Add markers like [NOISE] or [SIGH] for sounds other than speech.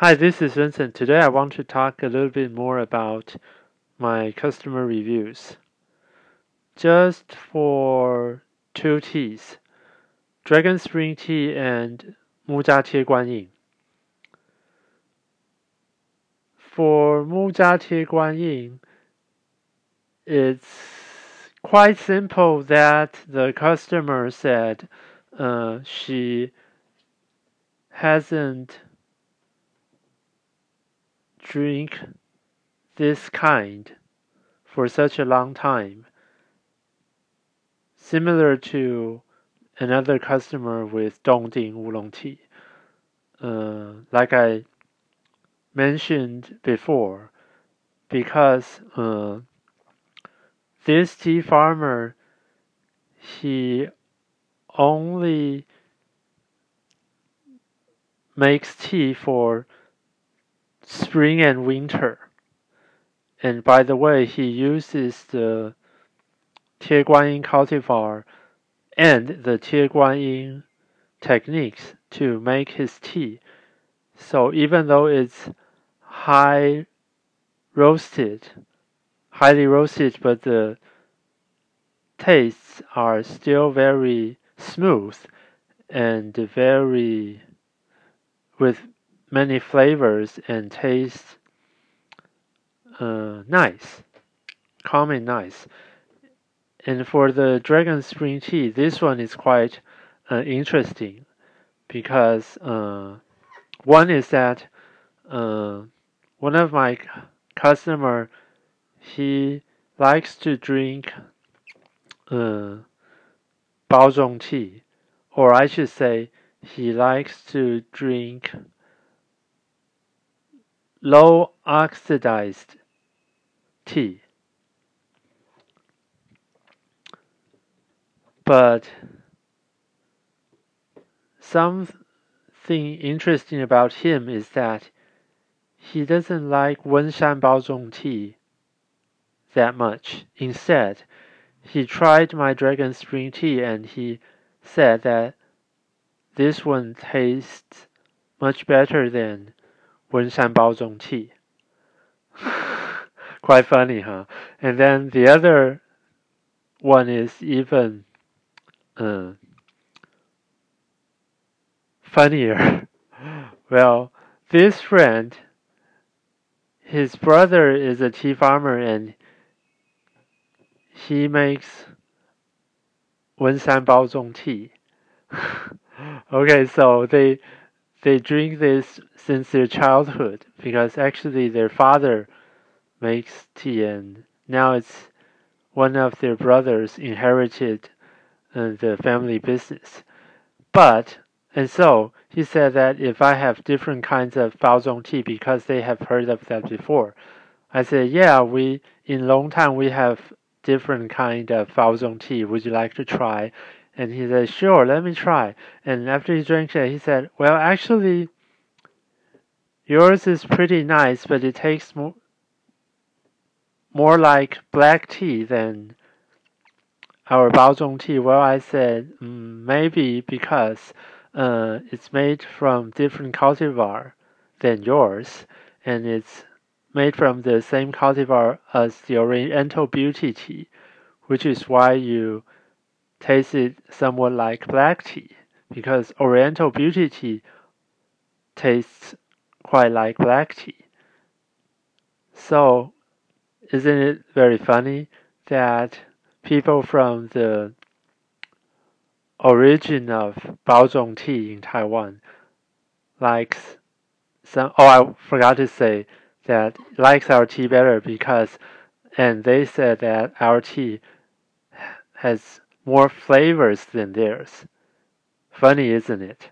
Hi, this is Vincent. Today I want to talk a little bit more about my customer reviews. Just for two teas, Dragon Spring Tea and Muzha Tie Guanyin. For Muzha Tie Guanyin, it's quite simple that the customer said uh, she hasn't drink this kind for such a long time. Similar to another customer with Dongding Oolong tea. Uh, like I mentioned before, because uh, this tea farmer, he only makes tea for spring and winter. And by the way, he uses the Tie Guanyin cultivar and the Tie Guanyin techniques to make his tea. So even though it's high roasted, highly roasted, but the tastes are still very smooth and very with many flavors and tastes uh, nice, calm and nice. And for the Dragon Spring Tea, this one is quite uh, interesting because uh, one is that uh, one of my customer he likes to drink uh, Baozhong tea, or I should say, he likes to drink low oxidized tea. But something interesting about him is that he doesn't like Wenshan Baozhong tea that much. Instead, he tried my Dragon Spring tea and he said that this one tastes much better than 温山包种 tea. [LAUGHS] Quite funny, huh? And then the other one is even uh, funnier. [LAUGHS] well, this friend, his brother is a tea farmer and he makes 温山包种 tea. [LAUGHS] okay, so they they drink this since their childhood because actually their father makes tea and now it's one of their brothers inherited uh, the family business. But and so he said that if I have different kinds of Baozhong tea because they have heard of that before. I said, yeah, we in long time we have different kind of Baozhong tea. Would you like to try? And he said, Sure, let me try. And after he drank it, he said, Well, actually, yours is pretty nice, but it tastes more, more like black tea than our Baozhong tea. Well, I said, mm, Maybe because uh, it's made from different cultivar than yours, and it's made from the same cultivar as the Oriental Beauty tea, which is why you tasted somewhat like black tea because Oriental Beauty tea tastes quite like black tea. So, isn't it very funny that people from the origin of Baozhong tea in Taiwan likes some? Oh, I forgot to say that likes our tea better because, and they said that our tea has more flavors than theirs. Funny, isn't it?